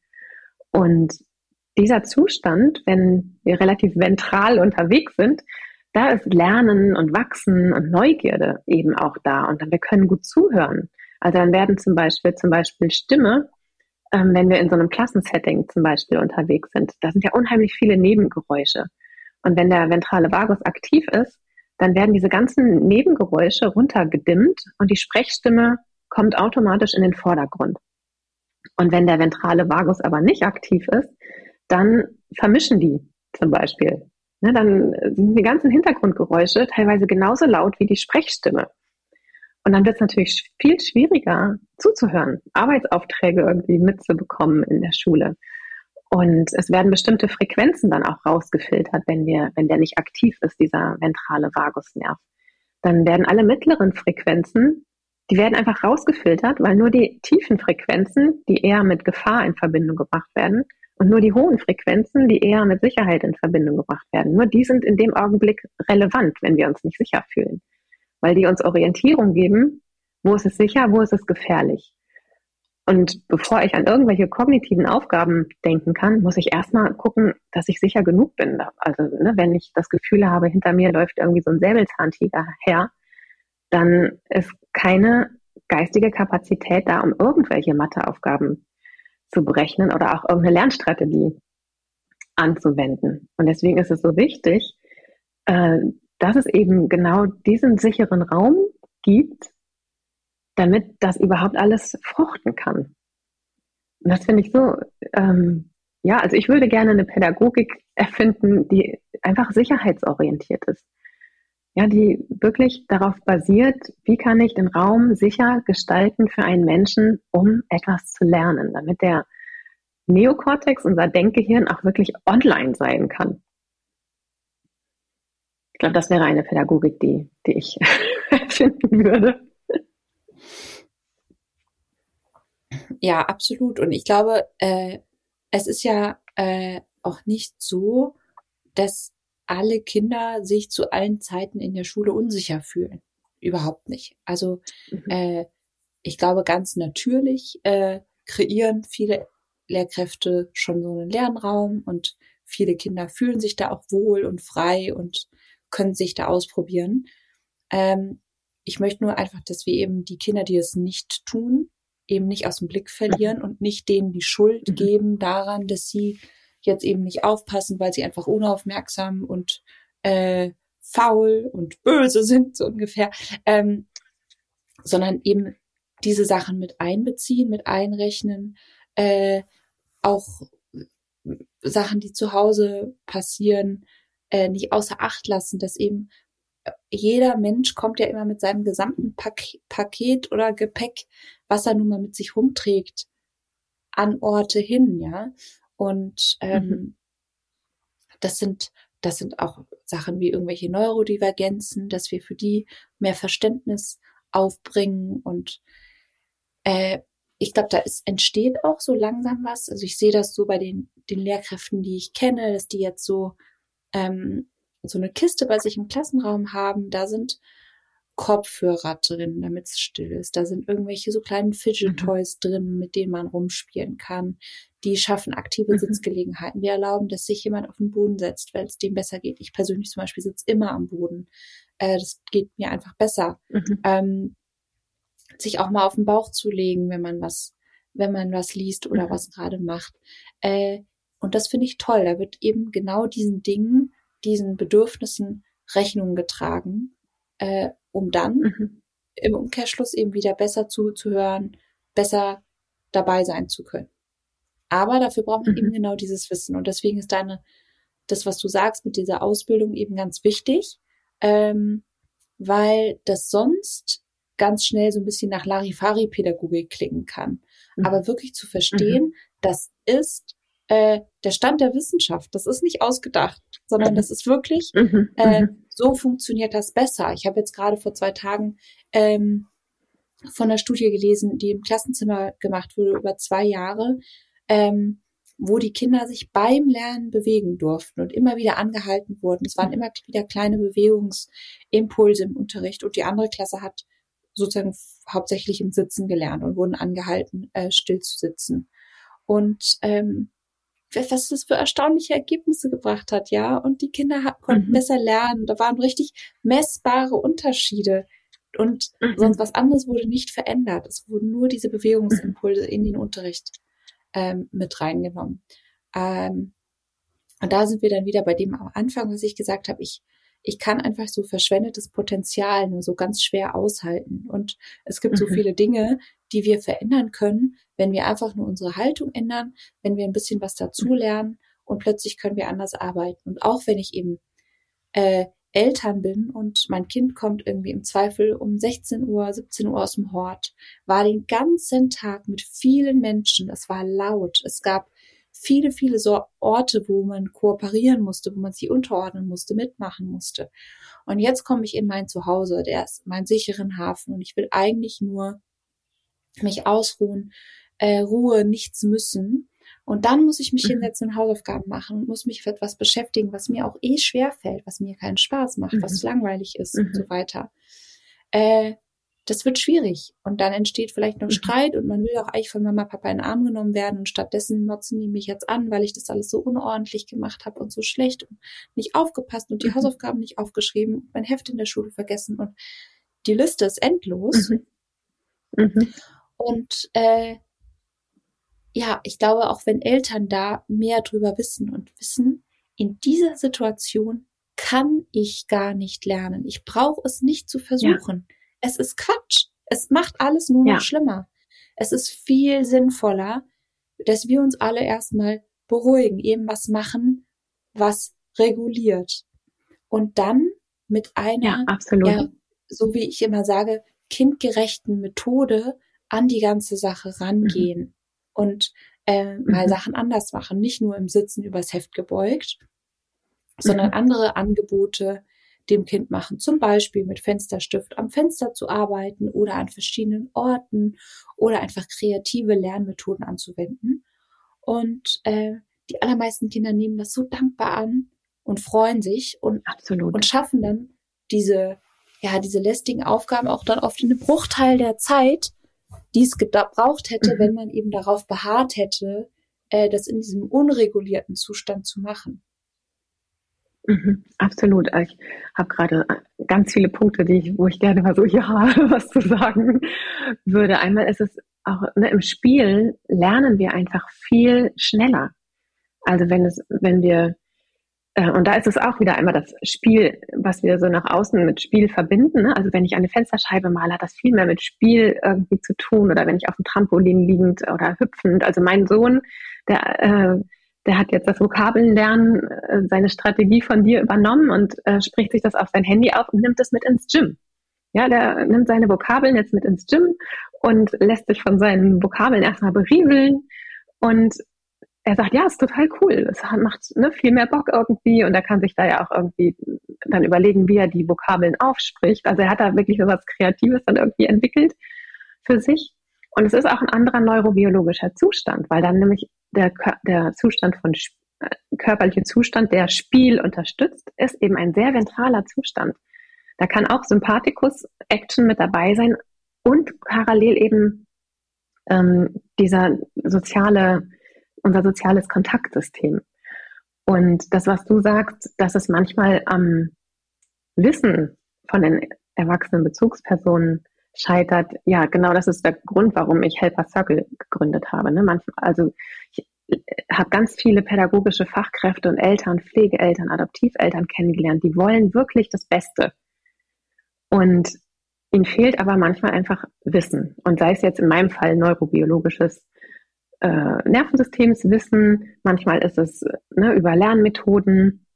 Und dieser Zustand, wenn wir relativ ventral unterwegs sind, da ist Lernen und Wachsen und Neugierde eben auch da. Und dann wir können gut zuhören. Also dann werden zum Beispiel, zum Beispiel Stimme, ähm, wenn wir in so einem Klassensetting zum Beispiel unterwegs sind, da sind ja unheimlich viele Nebengeräusche. Und wenn der ventrale Vagus aktiv ist, dann werden diese ganzen Nebengeräusche runtergedimmt und die Sprechstimme kommt automatisch in den Vordergrund. Und wenn der ventrale Vagus aber nicht aktiv ist, dann vermischen die zum Beispiel. Ne, dann sind die ganzen Hintergrundgeräusche teilweise genauso laut wie die Sprechstimme. Und dann wird es natürlich viel schwieriger zuzuhören, Arbeitsaufträge irgendwie mitzubekommen in der Schule. Und es werden bestimmte Frequenzen dann auch rausgefiltert, wenn wir, wenn der nicht aktiv ist, dieser ventrale Vagusnerv. Dann werden alle mittleren Frequenzen, die werden einfach rausgefiltert, weil nur die tiefen Frequenzen, die eher mit Gefahr in Verbindung gebracht werden, Und nur die hohen Frequenzen, die eher mit Sicherheit in Verbindung gebracht werden, nur die sind in dem Augenblick relevant, wenn wir uns nicht sicher fühlen. Weil die uns Orientierung geben, wo ist es sicher, wo ist es gefährlich. Und bevor ich an irgendwelche kognitiven Aufgaben denken kann, muss ich erstmal gucken, dass ich sicher genug bin. Also ne, wenn ich das Gefühl habe, hinter mir läuft irgendwie so ein Säbelzahntiger her, dann ist keine geistige Kapazität da, um irgendwelche Matheaufgaben zu berechnen oder auch irgendeine Lernstrategie anzuwenden. Und deswegen ist es so wichtig, äh, dass es eben genau diesen sicheren Raum gibt, damit das überhaupt alles fruchten kann. Und das finde ich so, ähm, ja, also ich würde gerne eine Pädagogik erfinden, die einfach sicherheitsorientiert ist. Ja, die wirklich darauf basiert, wie kann ich den Raum sicher gestalten für einen Menschen, um etwas zu lernen, damit der Neokortex, unser Denkgehirn, auch wirklich online sein kann. Ich glaube, das wäre eine Pädagogik, die, die ich [laughs] erfinden würde. Ja, absolut. Und ich glaube, äh, es ist ja äh, auch nicht so, dass alle Kinder sich zu allen Zeiten in der Schule unsicher fühlen. Überhaupt nicht. Also mhm. äh, ich glaube, ganz natürlich äh, kreieren viele Lehrkräfte schon so einen Lernraum und viele Kinder fühlen sich da auch wohl und frei und können sich da ausprobieren. Ähm, ich möchte nur einfach, dass wir eben die Kinder, die es nicht tun, eben nicht aus dem Blick verlieren und nicht denen die Schuld mhm. geben daran, dass sie jetzt eben nicht aufpassen, weil sie einfach unaufmerksam und äh, faul und böse [laughs] sind, so ungefähr, ähm, sondern eben diese Sachen mit einbeziehen, mit einrechnen, äh, auch Sachen, die zu Hause passieren, äh, nicht außer Acht lassen, dass eben jeder Mensch kommt ja immer mit seinem gesamten Pak Paket oder Gepäck, was er nun mal mit sich rumträgt, an Orte hin, ja. Und ähm, mhm. das sind das sind auch Sachen wie irgendwelche Neurodivergenzen, dass wir für die mehr Verständnis aufbringen und äh, ich glaube, da ist, entsteht auch so langsam was. Also ich sehe das so bei den, den Lehrkräften, die ich kenne, dass die jetzt so ähm, so eine Kiste bei sich im Klassenraum haben. Da sind Kopfhörer drin, damit es still ist. Da sind irgendwelche so kleinen Fidget mhm. Toys mhm. drin, mit denen man rumspielen kann. Die schaffen aktive mhm. Sitzgelegenheiten. Die erlauben, dass sich jemand auf den Boden setzt, weil es dem besser geht. Ich persönlich zum Beispiel sitze immer am Boden. Äh, das geht mir einfach besser. Mhm. Ähm, sich auch mal auf den Bauch zu legen, wenn man was, wenn man was liest oder mhm. was gerade macht. Äh, und das finde ich toll. Da wird eben genau diesen Dingen diesen Bedürfnissen Rechnung getragen, äh, um dann mhm. im Umkehrschluss eben wieder besser zuzuhören, besser dabei sein zu können. Aber dafür braucht man mhm. eben genau dieses Wissen. Und deswegen ist deine, das, was du sagst mit dieser Ausbildung eben ganz wichtig, ähm, weil das sonst ganz schnell so ein bisschen nach Larifari-Pädagogik klingen kann. Mhm. Aber wirklich zu verstehen, mhm. das ist äh, der Stand der Wissenschaft. Das ist nicht ausgedacht, sondern das ist wirklich, mhm, äh, mhm. So funktioniert das besser. Ich habe jetzt gerade vor zwei Tagen ähm, von einer Studie gelesen, die im Klassenzimmer gemacht wurde über zwei Jahre, ähm, wo die Kinder sich beim Lernen bewegen durften und immer wieder angehalten wurden. Es waren immer wieder kleine Bewegungsimpulse im Unterricht und die andere Klasse hat sozusagen hauptsächlich im Sitzen gelernt und wurden angehalten, äh, still zu sitzen. Und ähm, was das für erstaunliche Ergebnisse gebracht hat, ja. Und die Kinder konnten mhm. besser lernen. Da waren richtig messbare Unterschiede. Und mhm. sonst was anderes wurde nicht verändert. Es wurden nur diese Bewegungsimpulse in den Unterricht ähm, mit reingenommen. Ähm, und da sind wir dann wieder bei dem am Anfang, was ich gesagt habe. Ich, ich kann einfach so verschwendetes Potenzial nur so ganz schwer aushalten. Und es gibt mhm. so viele Dinge, die wir verändern können, wenn wir einfach nur unsere Haltung ändern, wenn wir ein bisschen was dazulernen und plötzlich können wir anders arbeiten. Und auch wenn ich eben äh, Eltern bin und mein Kind kommt irgendwie im Zweifel um 16 Uhr, 17 Uhr aus dem Hort, war den ganzen Tag mit vielen Menschen, es war laut, es gab viele, viele so Orte, wo man kooperieren musste, wo man sich unterordnen musste, mitmachen musste. Und jetzt komme ich in mein Zuhause, der ist mein sicheren Hafen und ich will eigentlich nur mich ausruhen, äh, Ruhe, nichts müssen. Und dann muss ich mich mhm. hinsetzen und Hausaufgaben machen, muss mich für etwas beschäftigen, was mir auch eh schwer fällt, was mir keinen Spaß macht, mhm. was langweilig ist mhm. und so weiter. Äh, das wird schwierig. Und dann entsteht vielleicht noch mhm. Streit und man will auch eigentlich von Mama, Papa in den Arm genommen werden und stattdessen motzen die mich jetzt an, weil ich das alles so unordentlich gemacht habe und so schlecht und nicht aufgepasst und die mhm. Hausaufgaben nicht aufgeschrieben und mein Heft in der Schule vergessen und die Liste ist endlos. Und äh, ja, ich glaube, auch wenn Eltern da mehr drüber wissen und wissen, in dieser Situation kann ich gar nicht lernen. Ich brauche es nicht zu versuchen. Ja. Es ist Quatsch. Es macht alles nur noch ja. schlimmer. Es ist viel sinnvoller, dass wir uns alle erstmal beruhigen, eben was machen, was reguliert. Und dann mit einer, ja. Ja, so wie ich immer sage, kindgerechten Methode an die ganze Sache rangehen mhm. und äh, mhm. mal Sachen anders machen, nicht nur im Sitzen übers Heft gebeugt, sondern mhm. andere Angebote dem Kind machen. Zum Beispiel mit Fensterstift am Fenster zu arbeiten oder an verschiedenen Orten oder einfach kreative Lernmethoden anzuwenden. Und äh, die allermeisten Kinder nehmen das so dankbar an und freuen sich und, Absolut. und schaffen dann diese, ja, diese lästigen Aufgaben auch dann oft in einem Bruchteil der Zeit, die es gebraucht hätte, mhm. wenn man eben darauf beharrt hätte, äh, das in diesem unregulierten Zustand zu machen. Mhm, absolut. Ich habe gerade ganz viele Punkte, die ich, wo ich gerne mal so [laughs] ja was zu sagen würde. Einmal ist es auch ne, im Spiel lernen wir einfach viel schneller. Also wenn es, wenn wir äh, und da ist es auch wieder einmal das Spiel, was wir so nach außen mit Spiel verbinden. Ne? Also wenn ich eine Fensterscheibe male, hat das viel mehr mit Spiel irgendwie zu tun. Oder wenn ich auf dem Trampolin liegend oder hüpfend. Also mein Sohn, der äh, der hat jetzt das Vokabelnlernen, äh, seine Strategie von dir übernommen und äh, spricht sich das auf sein Handy auf und nimmt es mit ins Gym. Ja, der nimmt seine Vokabeln jetzt mit ins Gym und lässt sich von seinen Vokabeln erstmal berieseln und er sagt, ja, ist total cool. Es macht ne, viel mehr Bock irgendwie und er kann sich da ja auch irgendwie dann überlegen, wie er die Vokabeln aufspricht. Also er hat da wirklich so was Kreatives dann irgendwie entwickelt für sich. Und es ist auch ein anderer neurobiologischer Zustand, weil dann nämlich der, der Zustand von äh, körperlicher Zustand, der Spiel unterstützt, ist eben ein sehr ventraler Zustand. Da kann auch Sympathikus-Action mit dabei sein und parallel eben ähm, dieser soziale, unser soziales Kontaktsystem. Und das, was du sagst, dass es manchmal am Wissen von den erwachsenen Bezugspersonen scheitert, ja, genau das ist der Grund, warum ich Helper Circle gegründet habe. Ne? Manchmal, also ich habe ganz viele pädagogische Fachkräfte und Eltern, Pflegeeltern, Adoptiveltern kennengelernt, die wollen wirklich das Beste. Und ihnen fehlt aber manchmal einfach Wissen. Und sei es jetzt in meinem Fall neurobiologisches äh, Nervensystemswissen, manchmal ist es ne, über Lernmethoden.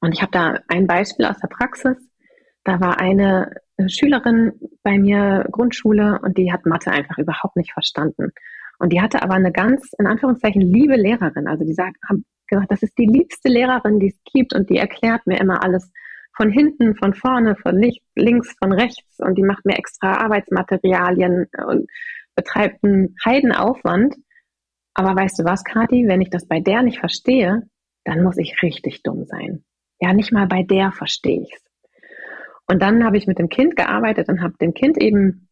Und ich habe da ein Beispiel aus der Praxis. Da war eine Schülerin bei mir Grundschule und die hat Mathe einfach überhaupt nicht verstanden. Und die hatte aber eine ganz, in Anführungszeichen, liebe Lehrerin. Also die sagt, haben gesagt, das ist die liebste Lehrerin, die es gibt und die erklärt mir immer alles von hinten, von vorne, von links, von rechts und die macht mir extra Arbeitsmaterialien und betreibt einen Heidenaufwand. Aber weißt du was, Kathi, wenn ich das bei der nicht verstehe, dann muss ich richtig dumm sein. Ja, nicht mal bei der verstehe ich's. Und dann habe ich mit dem Kind gearbeitet und habe dem Kind eben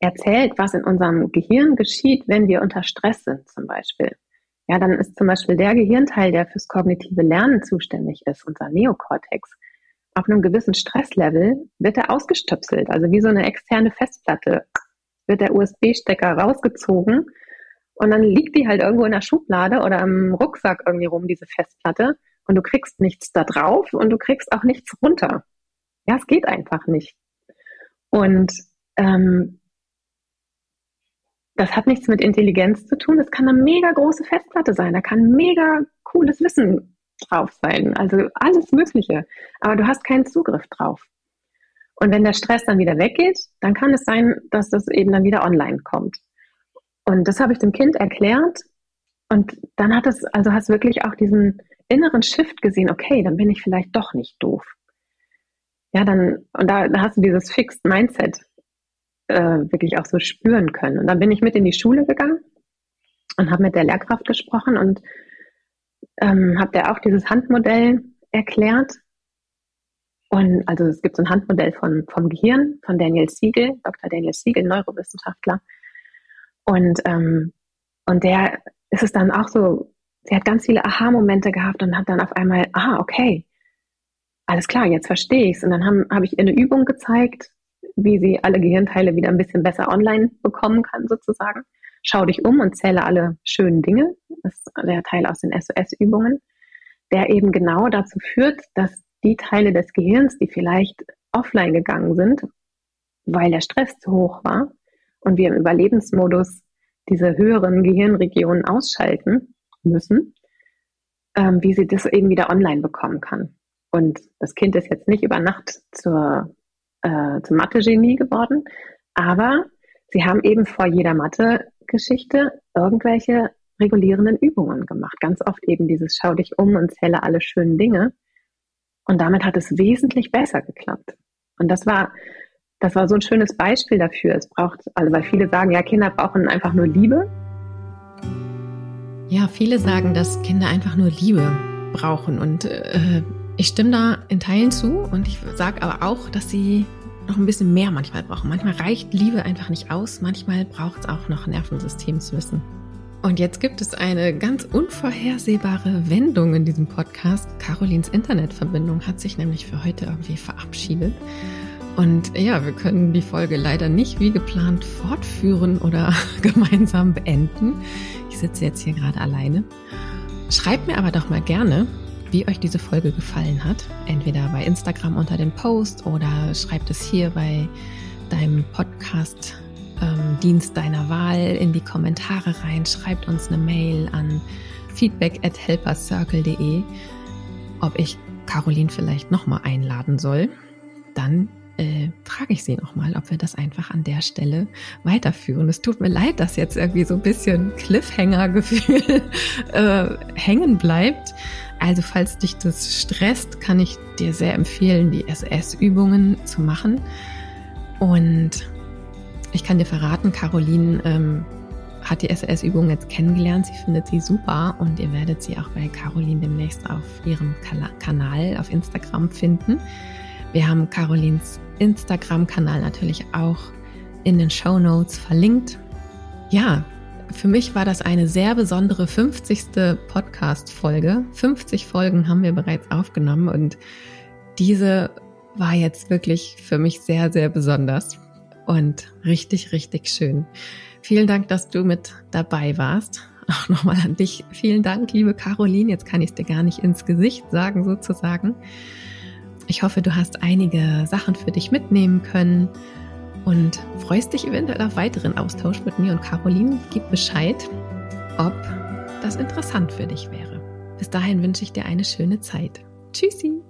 erzählt, was in unserem Gehirn geschieht, wenn wir unter Stress sind zum Beispiel. Ja, dann ist zum Beispiel der Gehirnteil, der fürs kognitive Lernen zuständig ist, unser Neokortex, auf einem gewissen Stresslevel wird er ausgestöpselt, also wie so eine externe Festplatte wird der USB-Stecker rausgezogen und dann liegt die halt irgendwo in der Schublade oder im Rucksack irgendwie rum, diese Festplatte, und du kriegst nichts da drauf und du kriegst auch nichts runter. Ja, es geht einfach nicht. Und ähm, das hat nichts mit Intelligenz zu tun. Das kann eine mega große Festplatte sein. Da kann mega cooles Wissen drauf sein. Also alles Mögliche. Aber du hast keinen Zugriff drauf. Und wenn der Stress dann wieder weggeht, dann kann es sein, dass das eben dann wieder online kommt. Und das habe ich dem Kind erklärt. Und dann hat es, also hast wirklich auch diesen inneren Shift gesehen, okay, dann bin ich vielleicht doch nicht doof ja, dann, und da, da hast du dieses Fixed Mindset äh, wirklich auch so spüren können. Und dann bin ich mit in die Schule gegangen und habe mit der Lehrkraft gesprochen und ähm, habe der auch dieses Handmodell erklärt. Und also es gibt so ein Handmodell von, vom Gehirn von Daniel Siegel, Dr. Daniel Siegel, Neurowissenschaftler. Und, ähm, und der ist es dann auch so, sie hat ganz viele Aha-Momente gehabt und hat dann auf einmal, ah, okay, alles klar, jetzt verstehe ich's. Und dann habe hab ich ihr eine Übung gezeigt, wie sie alle Gehirnteile wieder ein bisschen besser online bekommen kann, sozusagen. Schau dich um und zähle alle schönen Dinge. Das ist der Teil aus den SOS-Übungen, der eben genau dazu führt, dass die Teile des Gehirns, die vielleicht offline gegangen sind, weil der Stress zu hoch war und wir im Überlebensmodus diese höheren Gehirnregionen ausschalten müssen, ähm, wie sie das eben wieder online bekommen kann. Und das Kind ist jetzt nicht über Nacht zur, äh, zum Mathe-Genie geworden, aber sie haben eben vor jeder Mathe-Geschichte irgendwelche regulierenden Übungen gemacht. Ganz oft eben dieses Schau dich um und zähle alle schönen Dinge. Und damit hat es wesentlich besser geklappt. Und das war, das war so ein schönes Beispiel dafür. Es braucht, also weil viele sagen, ja, Kinder brauchen einfach nur Liebe. Ja, viele sagen, dass Kinder einfach nur Liebe brauchen. Und äh, ich stimme da in Teilen zu. Und ich sage aber auch, dass sie noch ein bisschen mehr manchmal brauchen. Manchmal reicht Liebe einfach nicht aus. Manchmal braucht es auch noch Nervensystemswissen. Und jetzt gibt es eine ganz unvorhersehbare Wendung in diesem Podcast. Carolins Internetverbindung hat sich nämlich für heute irgendwie verabschiedet. Und ja, wir können die Folge leider nicht wie geplant fortführen oder [laughs] gemeinsam beenden. Ich sitze jetzt hier gerade alleine. Schreibt mir aber doch mal gerne, wie euch diese Folge gefallen hat. Entweder bei Instagram unter dem Post oder schreibt es hier bei deinem Podcast ähm, Dienst deiner Wahl in die Kommentare rein. Schreibt uns eine Mail an feedback at helpercircle.de, ob ich Caroline vielleicht nochmal einladen soll. Dann äh, frage ich sie nochmal, ob wir das einfach an der Stelle weiterführen. Es tut mir leid, dass jetzt irgendwie so ein bisschen Cliffhanger-Gefühl [laughs] äh, hängen bleibt. Also falls dich das stresst, kann ich dir sehr empfehlen, die SS-Übungen zu machen. Und ich kann dir verraten, Caroline ähm, hat die SAS-Übung jetzt kennengelernt. Sie findet sie super und ihr werdet sie auch bei Caroline demnächst auf ihrem Kanal auf Instagram finden. Wir haben Carolins Instagram-Kanal natürlich auch in den Show Notes verlinkt. Ja, für mich war das eine sehr besondere 50. Podcast-Folge. 50 Folgen haben wir bereits aufgenommen und diese war jetzt wirklich für mich sehr, sehr besonders und richtig, richtig schön. Vielen Dank, dass du mit dabei warst. Auch nochmal an dich. Vielen Dank, liebe Caroline. Jetzt kann ich es dir gar nicht ins Gesicht sagen, sozusagen. Ich hoffe, du hast einige Sachen für dich mitnehmen können und freust dich eventuell auf weiteren Austausch mit mir und Caroline. Gib Bescheid, ob das interessant für dich wäre. Bis dahin wünsche ich dir eine schöne Zeit. Tschüssi!